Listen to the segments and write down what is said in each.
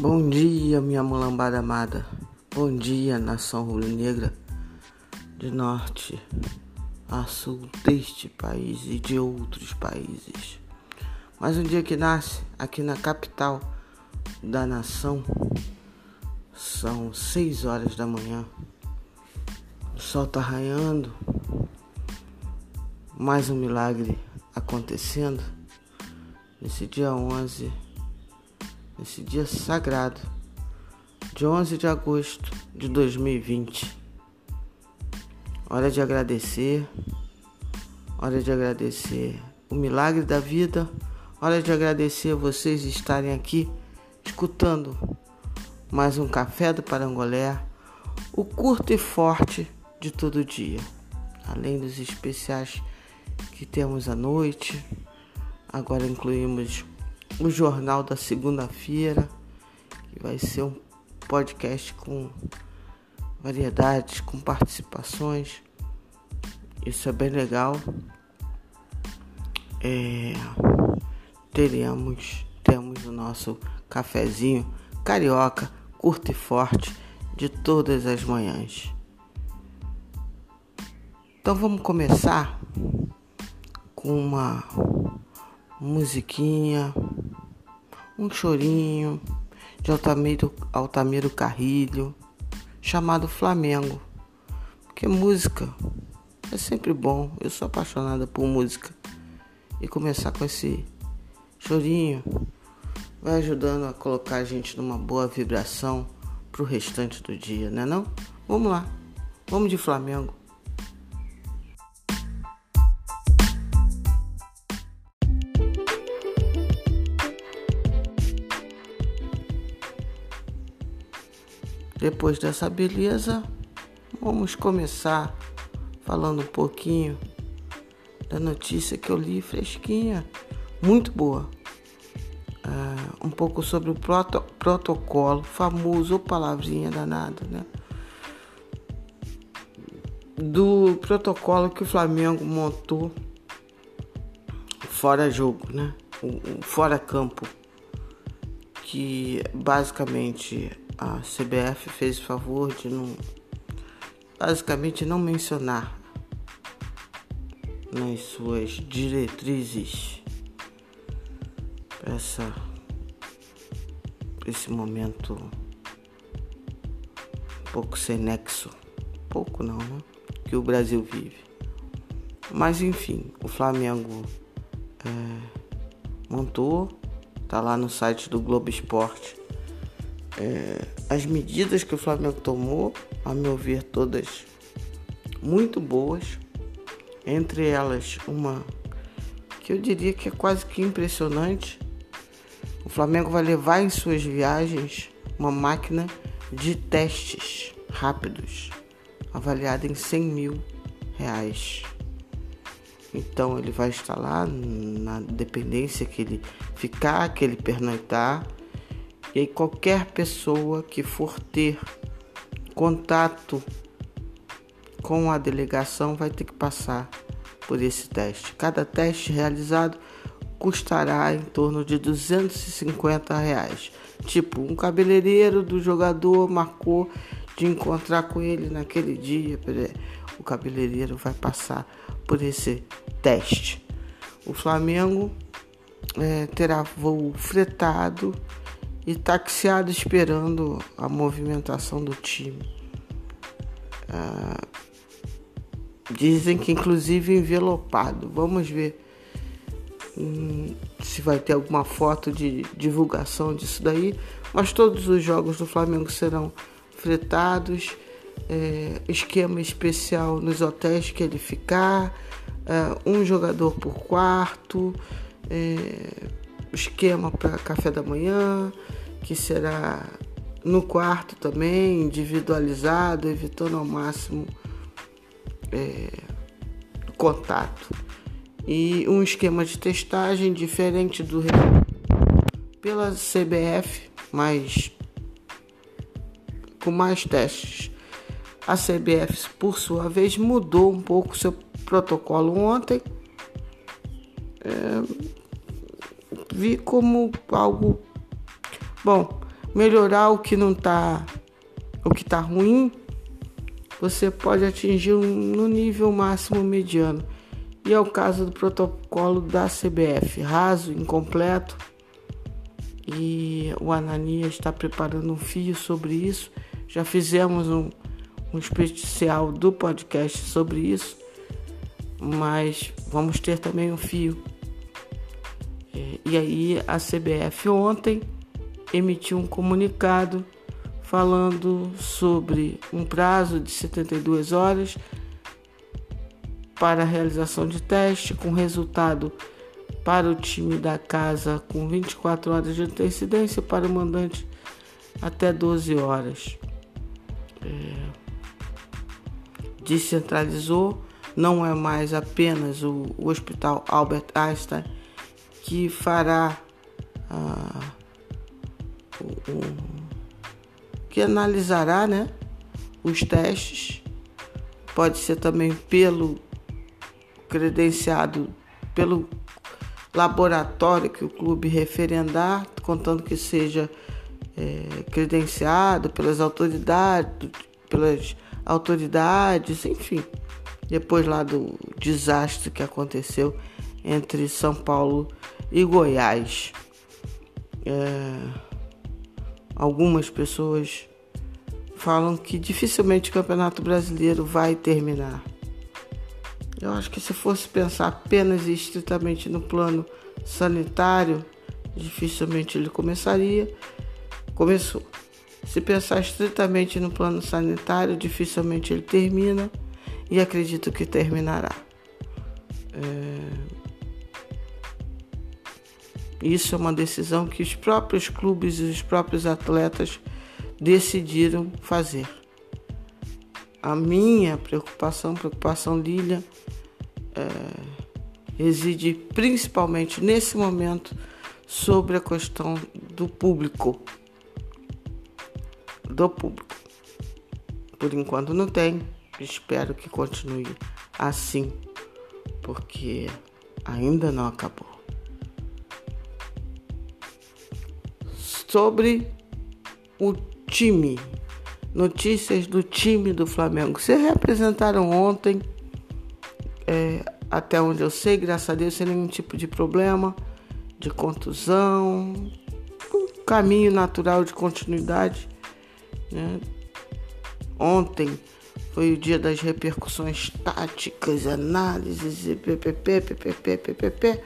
Bom dia, minha mulambada amada. Bom dia, nação rubro-negra de norte a sul deste país e de outros países. Mais um dia que nasce aqui na capital da nação. São seis horas da manhã. O sol tá raiando. Mais um milagre acontecendo nesse dia 11 nesse dia sagrado de 11 de agosto de 2020. Hora de agradecer, hora de agradecer o milagre da vida, hora de agradecer vocês estarem aqui escutando mais um café do Parangolé, o curto e forte de todo dia, além dos especiais que temos à noite. Agora incluímos o jornal da segunda-feira, que vai ser um podcast com variedades, com participações. Isso é bem legal. É, teremos, temos o nosso cafezinho carioca, curto e forte, de todas as manhãs. Então vamos começar com uma musiquinha um chorinho de Altamiro, Altamiro Carrilho, chamado Flamengo. Porque música é sempre bom, eu sou apaixonada por música. E começar com esse chorinho vai ajudando a colocar a gente numa boa vibração pro restante do dia, né não? Vamos lá, vamos de Flamengo. Depois dessa beleza, vamos começar falando um pouquinho da notícia que eu li fresquinha, muito boa. Uh, um pouco sobre o proto protocolo, famoso palavrinha danada, né? Do protocolo que o Flamengo montou fora jogo, né? O, o fora campo, que basicamente a CBF fez o favor de não basicamente não mencionar nas suas diretrizes essa esse momento um pouco sem nexo, pouco não, né? Que o Brasil vive. Mas enfim, o Flamengo é, montou, tá lá no site do Globo Esporte é, as medidas que o Flamengo tomou, a meu ver, todas muito boas. Entre elas, uma que eu diria que é quase que impressionante. O Flamengo vai levar em suas viagens uma máquina de testes rápidos, avaliada em 100 mil reais. Então ele vai instalar na dependência que ele ficar, que ele pernoitar e aí qualquer pessoa que for ter contato com a delegação vai ter que passar por esse teste. Cada teste realizado custará em torno de 250 reais. Tipo, um cabeleireiro do jogador marcou de encontrar com ele naquele dia. O cabeleireiro vai passar por esse teste. O Flamengo é, terá voo fretado e taxiado esperando a movimentação do time. Ah, dizem que inclusive envelopado. Vamos ver hum, se vai ter alguma foto de divulgação disso daí. Mas todos os jogos do Flamengo serão fretados. É, esquema especial nos hotéis que ele ficar, é, um jogador por quarto, é, esquema para café da manhã, que será no quarto também, individualizado, evitando ao máximo é, contato. E um esquema de testagem diferente do pela CBF, mas com mais testes. A CBF, por sua vez, mudou um pouco seu protocolo ontem. É, vi como algo Bom, melhorar o que não tá, o que tá ruim, você pode atingir um, no nível máximo mediano. E é o caso do protocolo da CBF, raso, incompleto. E o Ananias está preparando um fio sobre isso. Já fizemos um, um especial do podcast sobre isso, mas vamos ter também um fio. É, e aí a CBF ontem emitiu um comunicado falando sobre um prazo de 72 horas para a realização de teste, com resultado para o time da casa com 24 horas de antecedência, para o mandante até 12 horas. É, descentralizou, não é mais apenas o, o Hospital Albert Einstein que fará ah, o, o que analisará né, os testes. Pode ser também pelo credenciado, pelo laboratório que o clube referendar, contando que seja é, credenciado pelas autoridades, pelas autoridades, enfim. Depois lá do desastre que aconteceu entre São Paulo e Goiás. É algumas pessoas falam que dificilmente o Campeonato Brasileiro vai terminar. Eu acho que se fosse pensar apenas e estritamente no plano sanitário, dificilmente ele começaria. Começou. Se pensar estritamente no plano sanitário, dificilmente ele termina e acredito que terminará. É... Isso é uma decisão que os próprios clubes e os próprios atletas decidiram fazer. A minha preocupação, preocupação Lilia, é, reside principalmente nesse momento sobre a questão do público. Do público. Por enquanto não tem, espero que continue assim, porque ainda não acabou. Sobre o time. Notícias do time do Flamengo. Se representaram ontem, é, até onde eu sei, graças a Deus, sem nenhum tipo de problema, de contusão, um caminho natural de continuidade. Né? Ontem foi o dia das repercussões táticas, análises, ppp, ppp, ppp,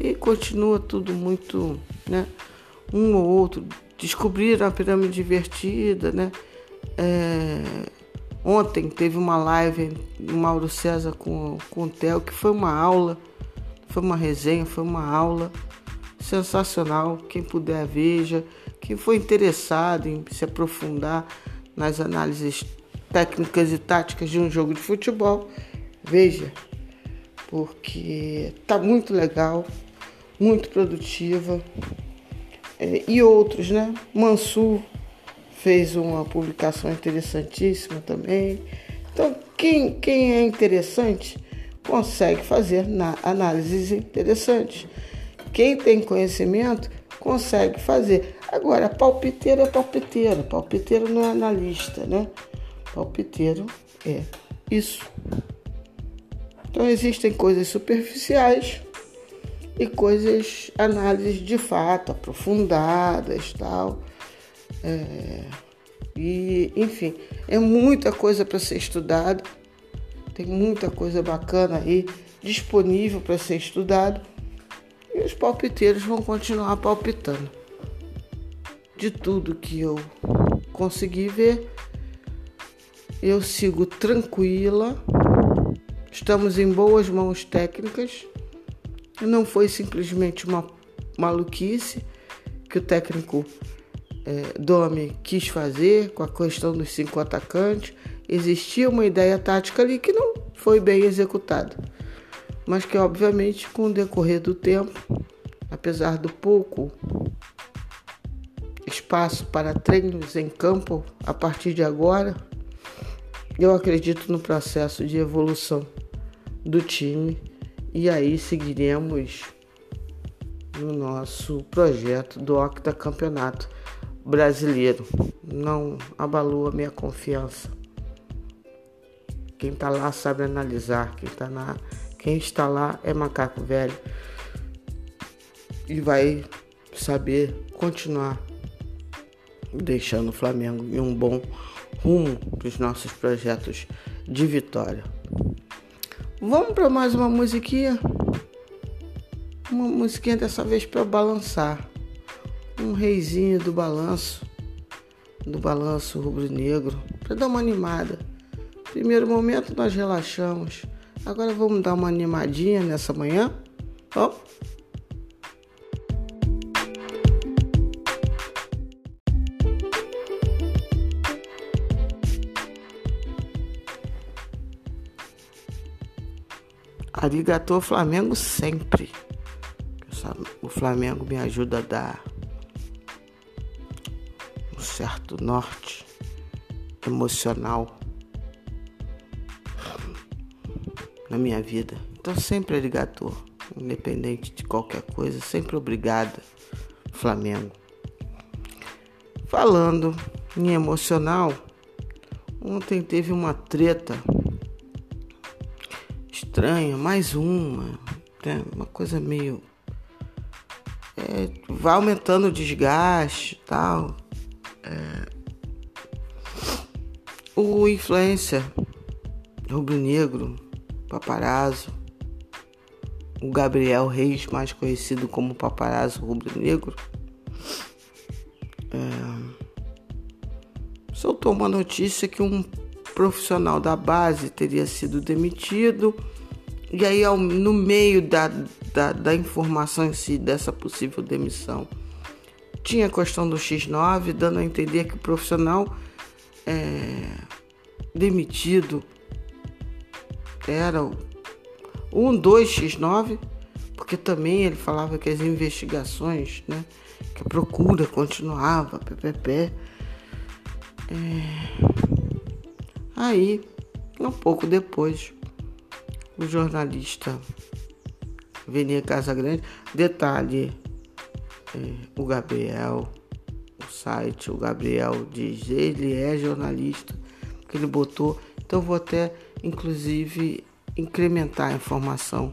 e continua tudo muito, né? Um ou outro descobriram a pirâmide invertida, né? É, ontem teve uma live do Mauro César com, com o Theo, que foi uma aula, foi uma resenha, foi uma aula sensacional. Quem puder veja, quem for interessado em se aprofundar nas análises técnicas e táticas de um jogo de futebol, veja, porque tá muito legal, muito produtiva é, e outros, né? Mansur fez uma publicação interessantíssima também. Então, quem, quem é interessante consegue fazer análises interessantes. Quem tem conhecimento consegue fazer. Agora, palpiteiro é palpiteiro, palpiteiro não é analista, né? Palpiteiro é isso. Então existem coisas superficiais e coisas, análises de fato, aprofundadas tal. É, e, enfim, é muita coisa para ser estudado, tem muita coisa bacana aí disponível para ser estudado e os palpiteiros vão continuar palpitando. De tudo que eu consegui ver, eu sigo tranquila, estamos em boas mãos técnicas não foi simplesmente uma maluquice que o técnico é, Domi quis fazer com a questão dos cinco atacantes. Existia uma ideia tática ali que não foi bem executada, mas que obviamente com o decorrer do tempo, apesar do pouco espaço para treinos em campo a partir de agora, eu acredito no processo de evolução do time e aí seguiremos no nosso projeto do Octa Campeonato brasileiro. Não abalou a minha confiança. Quem está lá sabe analisar. Quem, tá na, quem está lá é macaco velho e vai saber continuar deixando o Flamengo em um bom rumo para os nossos projetos de vitória. Vamos para mais uma musiquinha? Uma musiquinha dessa vez para balançar. Um reizinho do balanço, do balanço rubro-negro, para dar uma animada. Primeiro momento nós relaxamos. Agora vamos dar uma animadinha nessa manhã. Ó. Arigatô Flamengo sempre. O Flamengo me ajuda a dar um certo norte emocional na minha vida. Então sempre arigatô, independente de qualquer coisa, sempre obrigada, Flamengo. Falando em emocional, ontem teve uma treta estranha, mais uma, né? uma coisa meio. É, vai aumentando o desgaste e tal. É, o influencer rubro-negro, paparazzo, o Gabriel Reis, mais conhecido como paparazzo rubro-negro, é, soltou uma notícia que um profissional da base teria sido demitido e aí, no meio da, da, da informação em si dessa possível demissão, tinha a questão do X9, dando a entender que o profissional é, demitido era o 12X9, porque também ele falava que as investigações, né, que a procura continuava, PPP. É, aí, um pouco depois, o jornalista Venia Casagrande. Detalhe, é, o Gabriel, o site, o Gabriel diz, ele é jornalista, que ele botou. Então vou até, inclusive, incrementar a informação.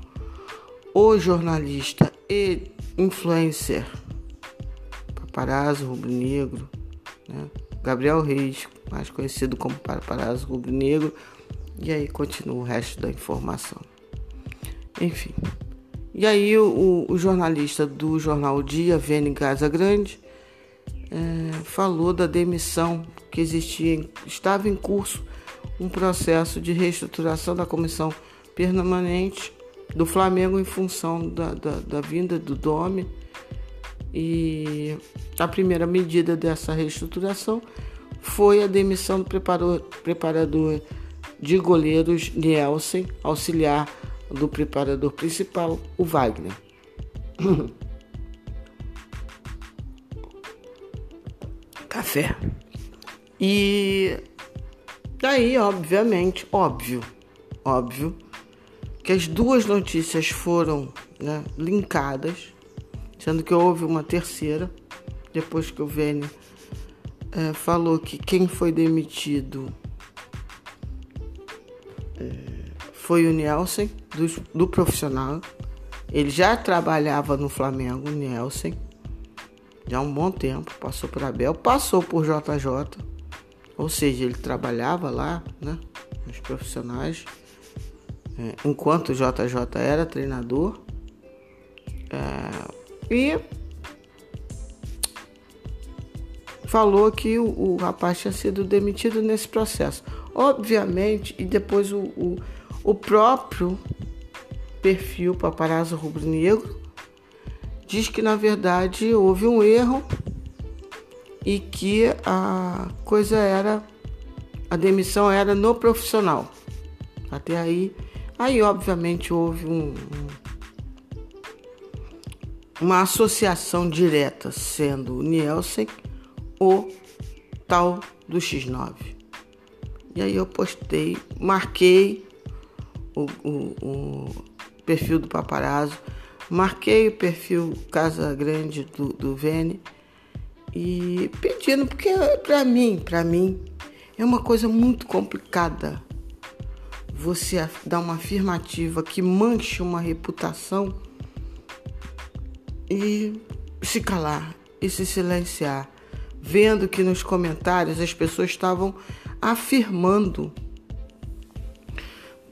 O jornalista e influencer, paparazzo rubro-negro, né? Gabriel Reis, mais conhecido como paparazzo rubro-negro, e aí continua o resto da informação. Enfim. E aí o, o jornalista do jornal Dia, Vene Casa Grande, é, falou da demissão que existia, estava em curso um processo de reestruturação da comissão permanente do Flamengo em função da, da, da vinda do Dome. E a primeira medida dessa reestruturação foi a demissão do preparador, preparador de goleiros Nielsen, auxiliar do preparador principal, o Wagner. Café. E daí, obviamente, óbvio, óbvio, que as duas notícias foram né, linkadas, sendo que houve uma terceira, depois que o Vene é, falou que quem foi demitido foi o Nelson, do, do profissional. Ele já trabalhava no Flamengo, o Nelson, já há um bom tempo. Passou por Abel, passou por JJ, ou seja, ele trabalhava lá, né, nos profissionais, é, enquanto o JJ era treinador. É, e falou que o, o, rapaz tinha sido demitido nesse processo. Obviamente, e depois o, o o próprio perfil Paparazzo Rubro Negro diz que na verdade houve um erro e que a coisa era a demissão era no profissional. Até aí, aí obviamente houve um, uma associação direta, sendo o Nielsen o tal do X9. E aí eu postei, marquei o, o, o perfil do paparazzo, marquei o perfil Casa Grande do, do Vene e pedindo, porque para mim, para mim, é uma coisa muito complicada você dar uma afirmativa que manche uma reputação e se calar e se silenciar, vendo que nos comentários as pessoas estavam afirmando.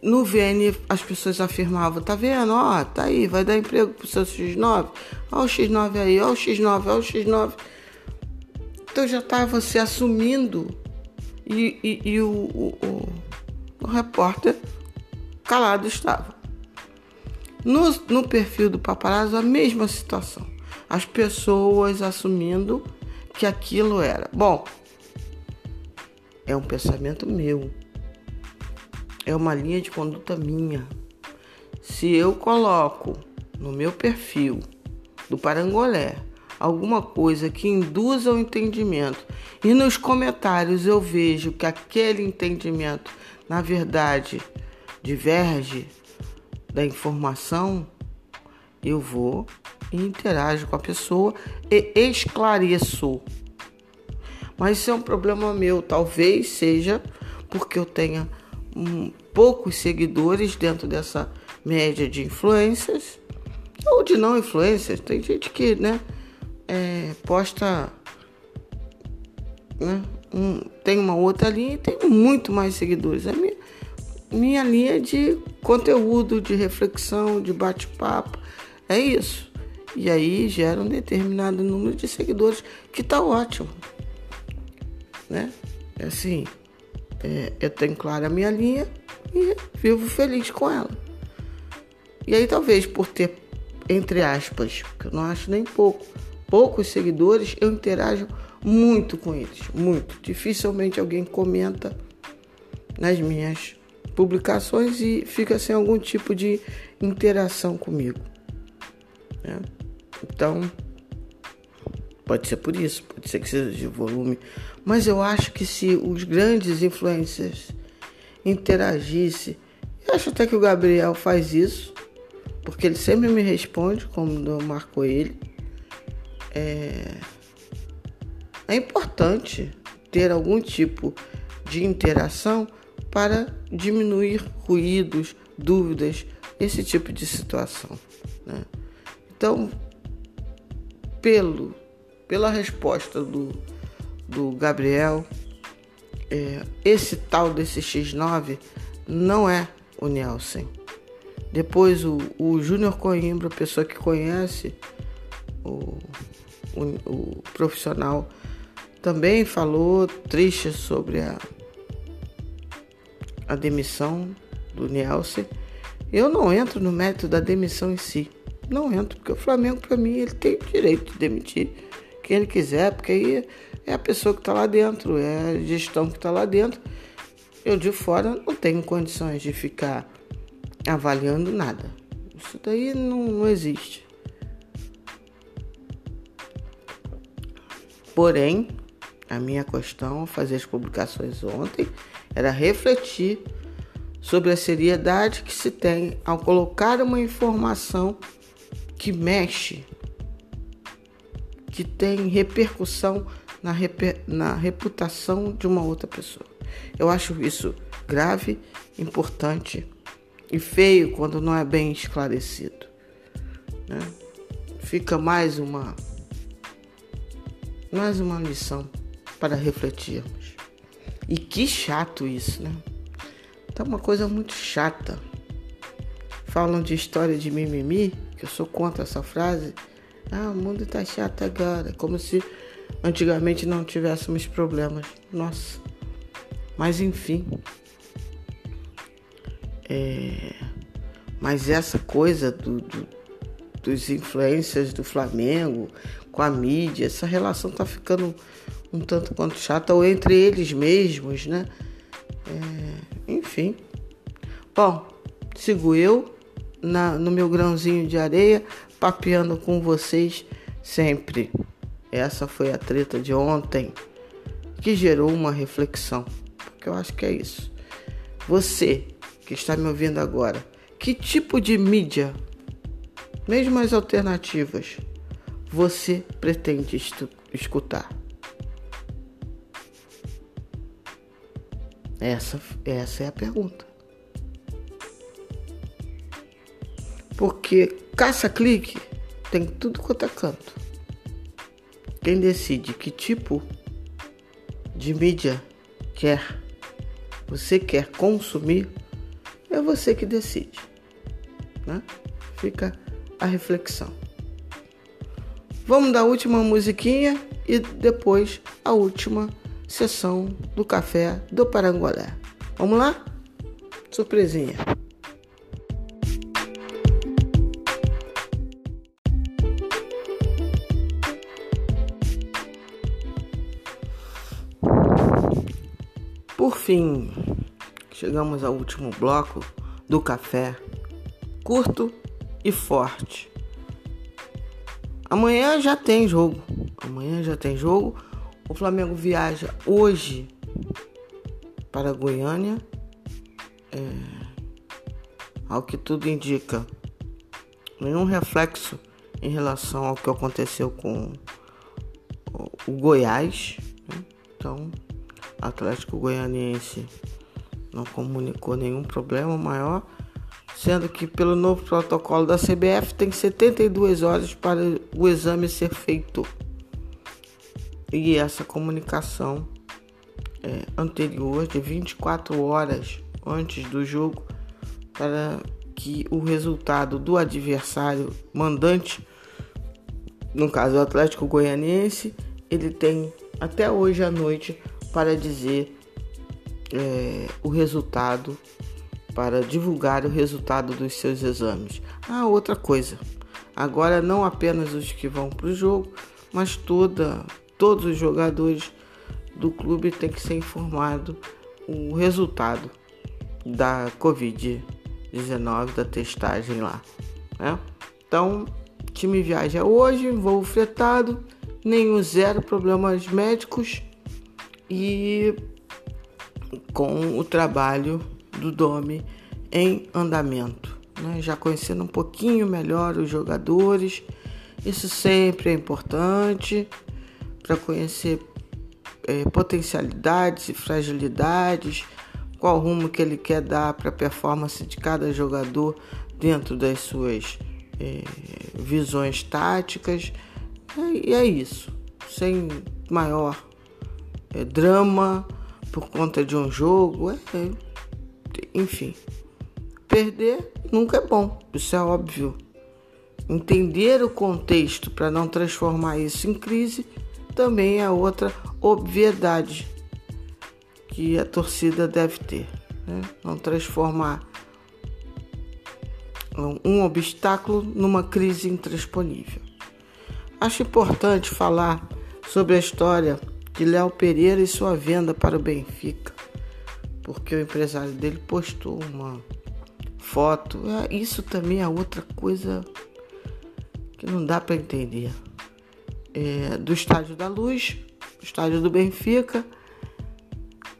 No VN as pessoas afirmavam, tá vendo? Ó, tá aí, vai dar emprego pro seu X9. Ó o X9 aí, ó o X9, ó o X9. Então já estava se assumindo e, e, e o, o, o, o, repórter calado estava. No, no perfil do paparazzo, a mesma situação. As pessoas assumindo que aquilo era. Bom, é um pensamento meu. É uma linha de conduta minha. Se eu coloco no meu perfil do Parangolé alguma coisa que induza ao entendimento e nos comentários eu vejo que aquele entendimento, na verdade, diverge da informação, eu vou e interajo com a pessoa e esclareço. Mas isso é um problema meu, talvez seja porque eu tenha um, poucos seguidores dentro dessa média de influências ou de não influências. Tem gente que, né? é, posta né, um, tem uma outra linha e tem muito mais seguidores. É minha, minha linha de conteúdo, de reflexão, de bate-papo. É isso. E aí gera um determinado número de seguidores que tá ótimo. Né? É assim, é, eu tenho clara a minha linha e vivo feliz com ela. E aí talvez por ter, entre aspas, que eu não acho nem pouco, poucos seguidores, eu interajo muito com eles, muito. Dificilmente alguém comenta nas minhas publicações e fica sem algum tipo de interação comigo. Né? Então, pode ser por isso, pode ser que seja de volume, mas eu acho que se os grandes influencers interagissem, eu acho até que o Gabriel faz isso, porque ele sempre me responde quando eu marco ele é, é importante ter algum tipo de interação para diminuir ruídos, dúvidas, esse tipo de situação. Né? Então, pelo, pela resposta do, do Gabriel, é, esse tal desse X9 não é o Nielsen. Depois o, o Júnior Coimbra, pessoa que conhece o o, o profissional também falou triste sobre a, a demissão do Nielsen. Eu não entro no mérito da demissão em si. Não entro, porque o Flamengo, para mim, ele tem o direito de demitir quem ele quiser, porque aí é a pessoa que está lá dentro, é a gestão que está lá dentro. Eu de fora não tenho condições de ficar avaliando nada. Isso daí não, não existe. Porém, a minha questão ao fazer as publicações ontem era refletir sobre a seriedade que se tem ao colocar uma informação que mexe, que tem repercussão na, reper, na reputação de uma outra pessoa. Eu acho isso grave, importante e feio quando não é bem esclarecido. Né? Fica mais uma mais uma lição para refletirmos. E que chato isso, né? Tá uma coisa muito chata. Falam de história de mimimi, que eu sou contra essa frase. Ah, o mundo tá chato agora. Como se antigamente não tivéssemos problemas. Nossa. Mas enfim. É... Mas essa coisa do, do, dos influencers do Flamengo com a mídia, essa relação tá ficando um tanto quanto chata, ou entre eles mesmos, né? É, enfim. Bom, sigo eu na, no meu grãozinho de areia, papeando com vocês sempre. Essa foi a treta de ontem que gerou uma reflexão, porque eu acho que é isso. Você que está me ouvindo agora, que tipo de mídia, mesmo as alternativas, você pretende escutar? Essa, essa é a pergunta. Porque caça-clique tem tudo quanto é canto. Quem decide que tipo de mídia quer, você quer consumir, é você que decide. Né? Fica a reflexão. Vamos dar a última musiquinha e depois a última sessão do café do Parangolé. Vamos lá? Surpresinha. Fim, chegamos ao último bloco do café, curto e forte. Amanhã já tem jogo. Amanhã já tem jogo. O Flamengo viaja hoje para Goiânia. É, ao que tudo indica, nenhum reflexo em relação ao que aconteceu com o Goiás. Né? Então, Atlético Goianiense não comunicou nenhum problema maior, sendo que pelo novo protocolo da CBF tem 72 horas para o exame ser feito. E essa comunicação é, anterior de 24 horas antes do jogo para que o resultado do adversário mandante, no caso o Atlético Goianiense, ele tem até hoje à noite para dizer é, o resultado, para divulgar o resultado dos seus exames. Ah, outra coisa. Agora não apenas os que vão para o jogo, mas toda, todos os jogadores do clube têm que ser informado o resultado da Covid-19, da testagem lá. Né? Então, time viaja hoje, voo fretado, nenhum zero problemas médicos e com o trabalho do Domi em andamento, né? já conhecendo um pouquinho melhor os jogadores. Isso sempre é importante para conhecer é, potencialidades e fragilidades, qual rumo que ele quer dar para a performance de cada jogador dentro das suas é, visões táticas. E é isso, sem maior é, drama por conta de um jogo, é, enfim. Perder nunca é bom, isso é óbvio. Entender o contexto para não transformar isso em crise também é outra obviedade que a torcida deve ter. Né? Não transformar um obstáculo numa crise intransponível. Acho importante falar sobre a história de Léo Pereira e sua venda para o Benfica, porque o empresário dele postou uma foto. É, isso também é outra coisa que não dá para entender. É, do Estádio da Luz, Estádio do Benfica.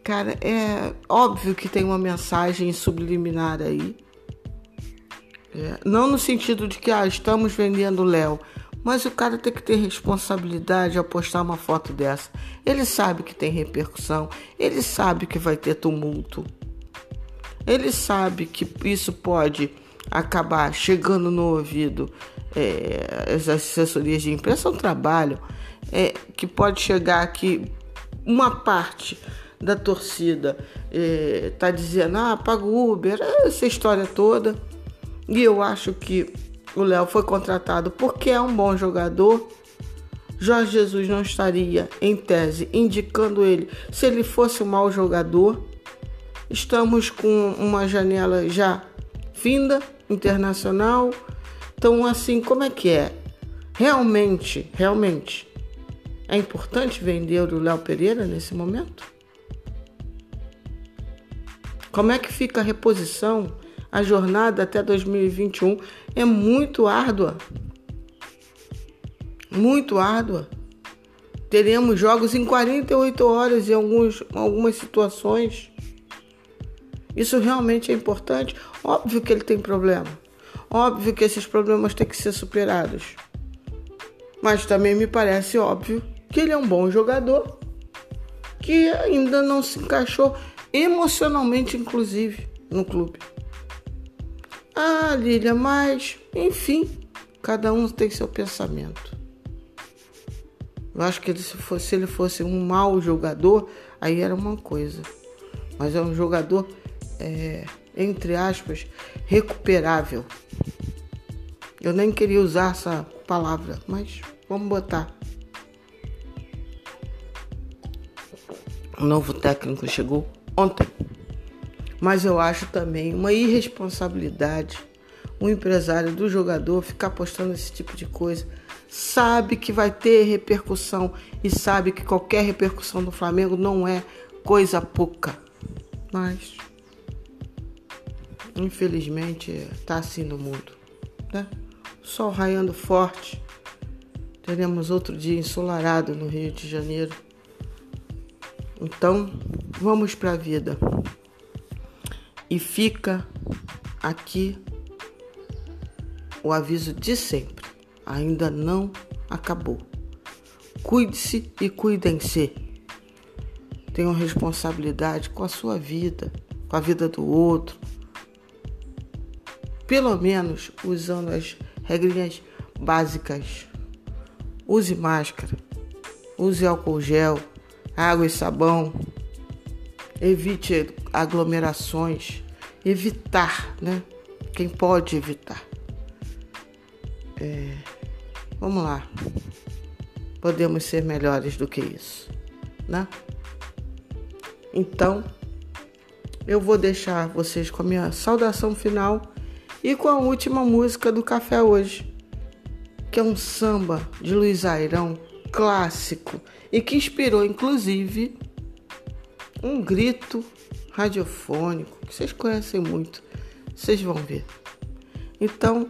Cara, é óbvio que tem uma mensagem subliminar aí. É, não no sentido de que ah, estamos vendendo Léo, mas o cara tem que ter responsabilidade ao postar uma foto dessa. Ele sabe que tem repercussão, ele sabe que vai ter tumulto. Ele sabe que isso pode acabar chegando no ouvido. É, as assessorias de imprensa é um trabalho é, que pode chegar que uma parte da torcida é, dizendo: ah, paga o Uber, essa história toda. E eu acho que o Léo foi contratado porque é um bom jogador. Jorge Jesus não estaria, em tese, indicando ele se ele fosse um mau jogador. Estamos com uma janela já finda, internacional. Então, assim, como é que é? Realmente, realmente, é importante vender o Léo Pereira nesse momento? Como é que fica a reposição a jornada até 2021 é muito árdua. Muito árdua. Teremos jogos em 48 horas em alguns, algumas situações. Isso realmente é importante. Óbvio que ele tem problema. Óbvio que esses problemas têm que ser superados. Mas também me parece óbvio que ele é um bom jogador, que ainda não se encaixou emocionalmente, inclusive, no clube. Ah, Lilia, mas, enfim, cada um tem seu pensamento. Eu acho que ele, se, fosse, se ele fosse um mau jogador, aí era uma coisa. Mas é um jogador, é, entre aspas, recuperável. Eu nem queria usar essa palavra, mas vamos botar. O novo técnico chegou ontem. Mas eu acho também uma irresponsabilidade o empresário do jogador ficar postando esse tipo de coisa. Sabe que vai ter repercussão e sabe que qualquer repercussão do Flamengo não é coisa pouca. Mas infelizmente tá assim no mundo, né? Sol raiando forte. Teremos outro dia ensolarado no Rio de Janeiro. Então, vamos para a vida. E fica aqui o aviso de sempre. Ainda não acabou. Cuide-se e cuidem-se. Tenham responsabilidade com a sua vida, com a vida do outro. Pelo menos usando as regrinhas básicas. Use máscara, use álcool gel, água e sabão. Evite aglomerações. Evitar, né? Quem pode evitar. É, vamos lá. Podemos ser melhores do que isso, né? Então, eu vou deixar vocês com a minha saudação final e com a última música do café hoje, que é um samba de Luiz Airão clássico e que inspirou inclusive um grito radiofônico que vocês conhecem muito. Vocês vão ver. Então,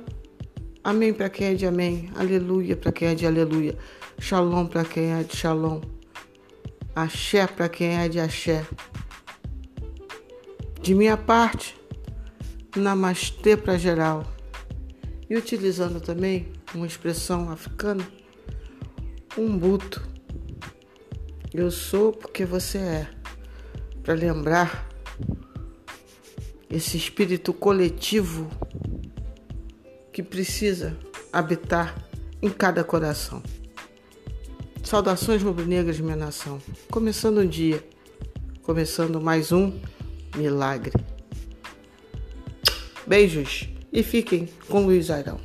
amém para quem é de amém, aleluia para quem é de aleluia, shalom para quem é de shalom, axé para quem é de axé. De minha parte, namastê para geral. E utilizando também uma expressão africana, um buto. Eu sou porque você é. Para lembrar esse espírito coletivo que precisa habitar em cada coração. Saudações rubro-negras, minha nação. Começando um dia, começando mais um milagre. Beijos e fiquem com Luiz Airão.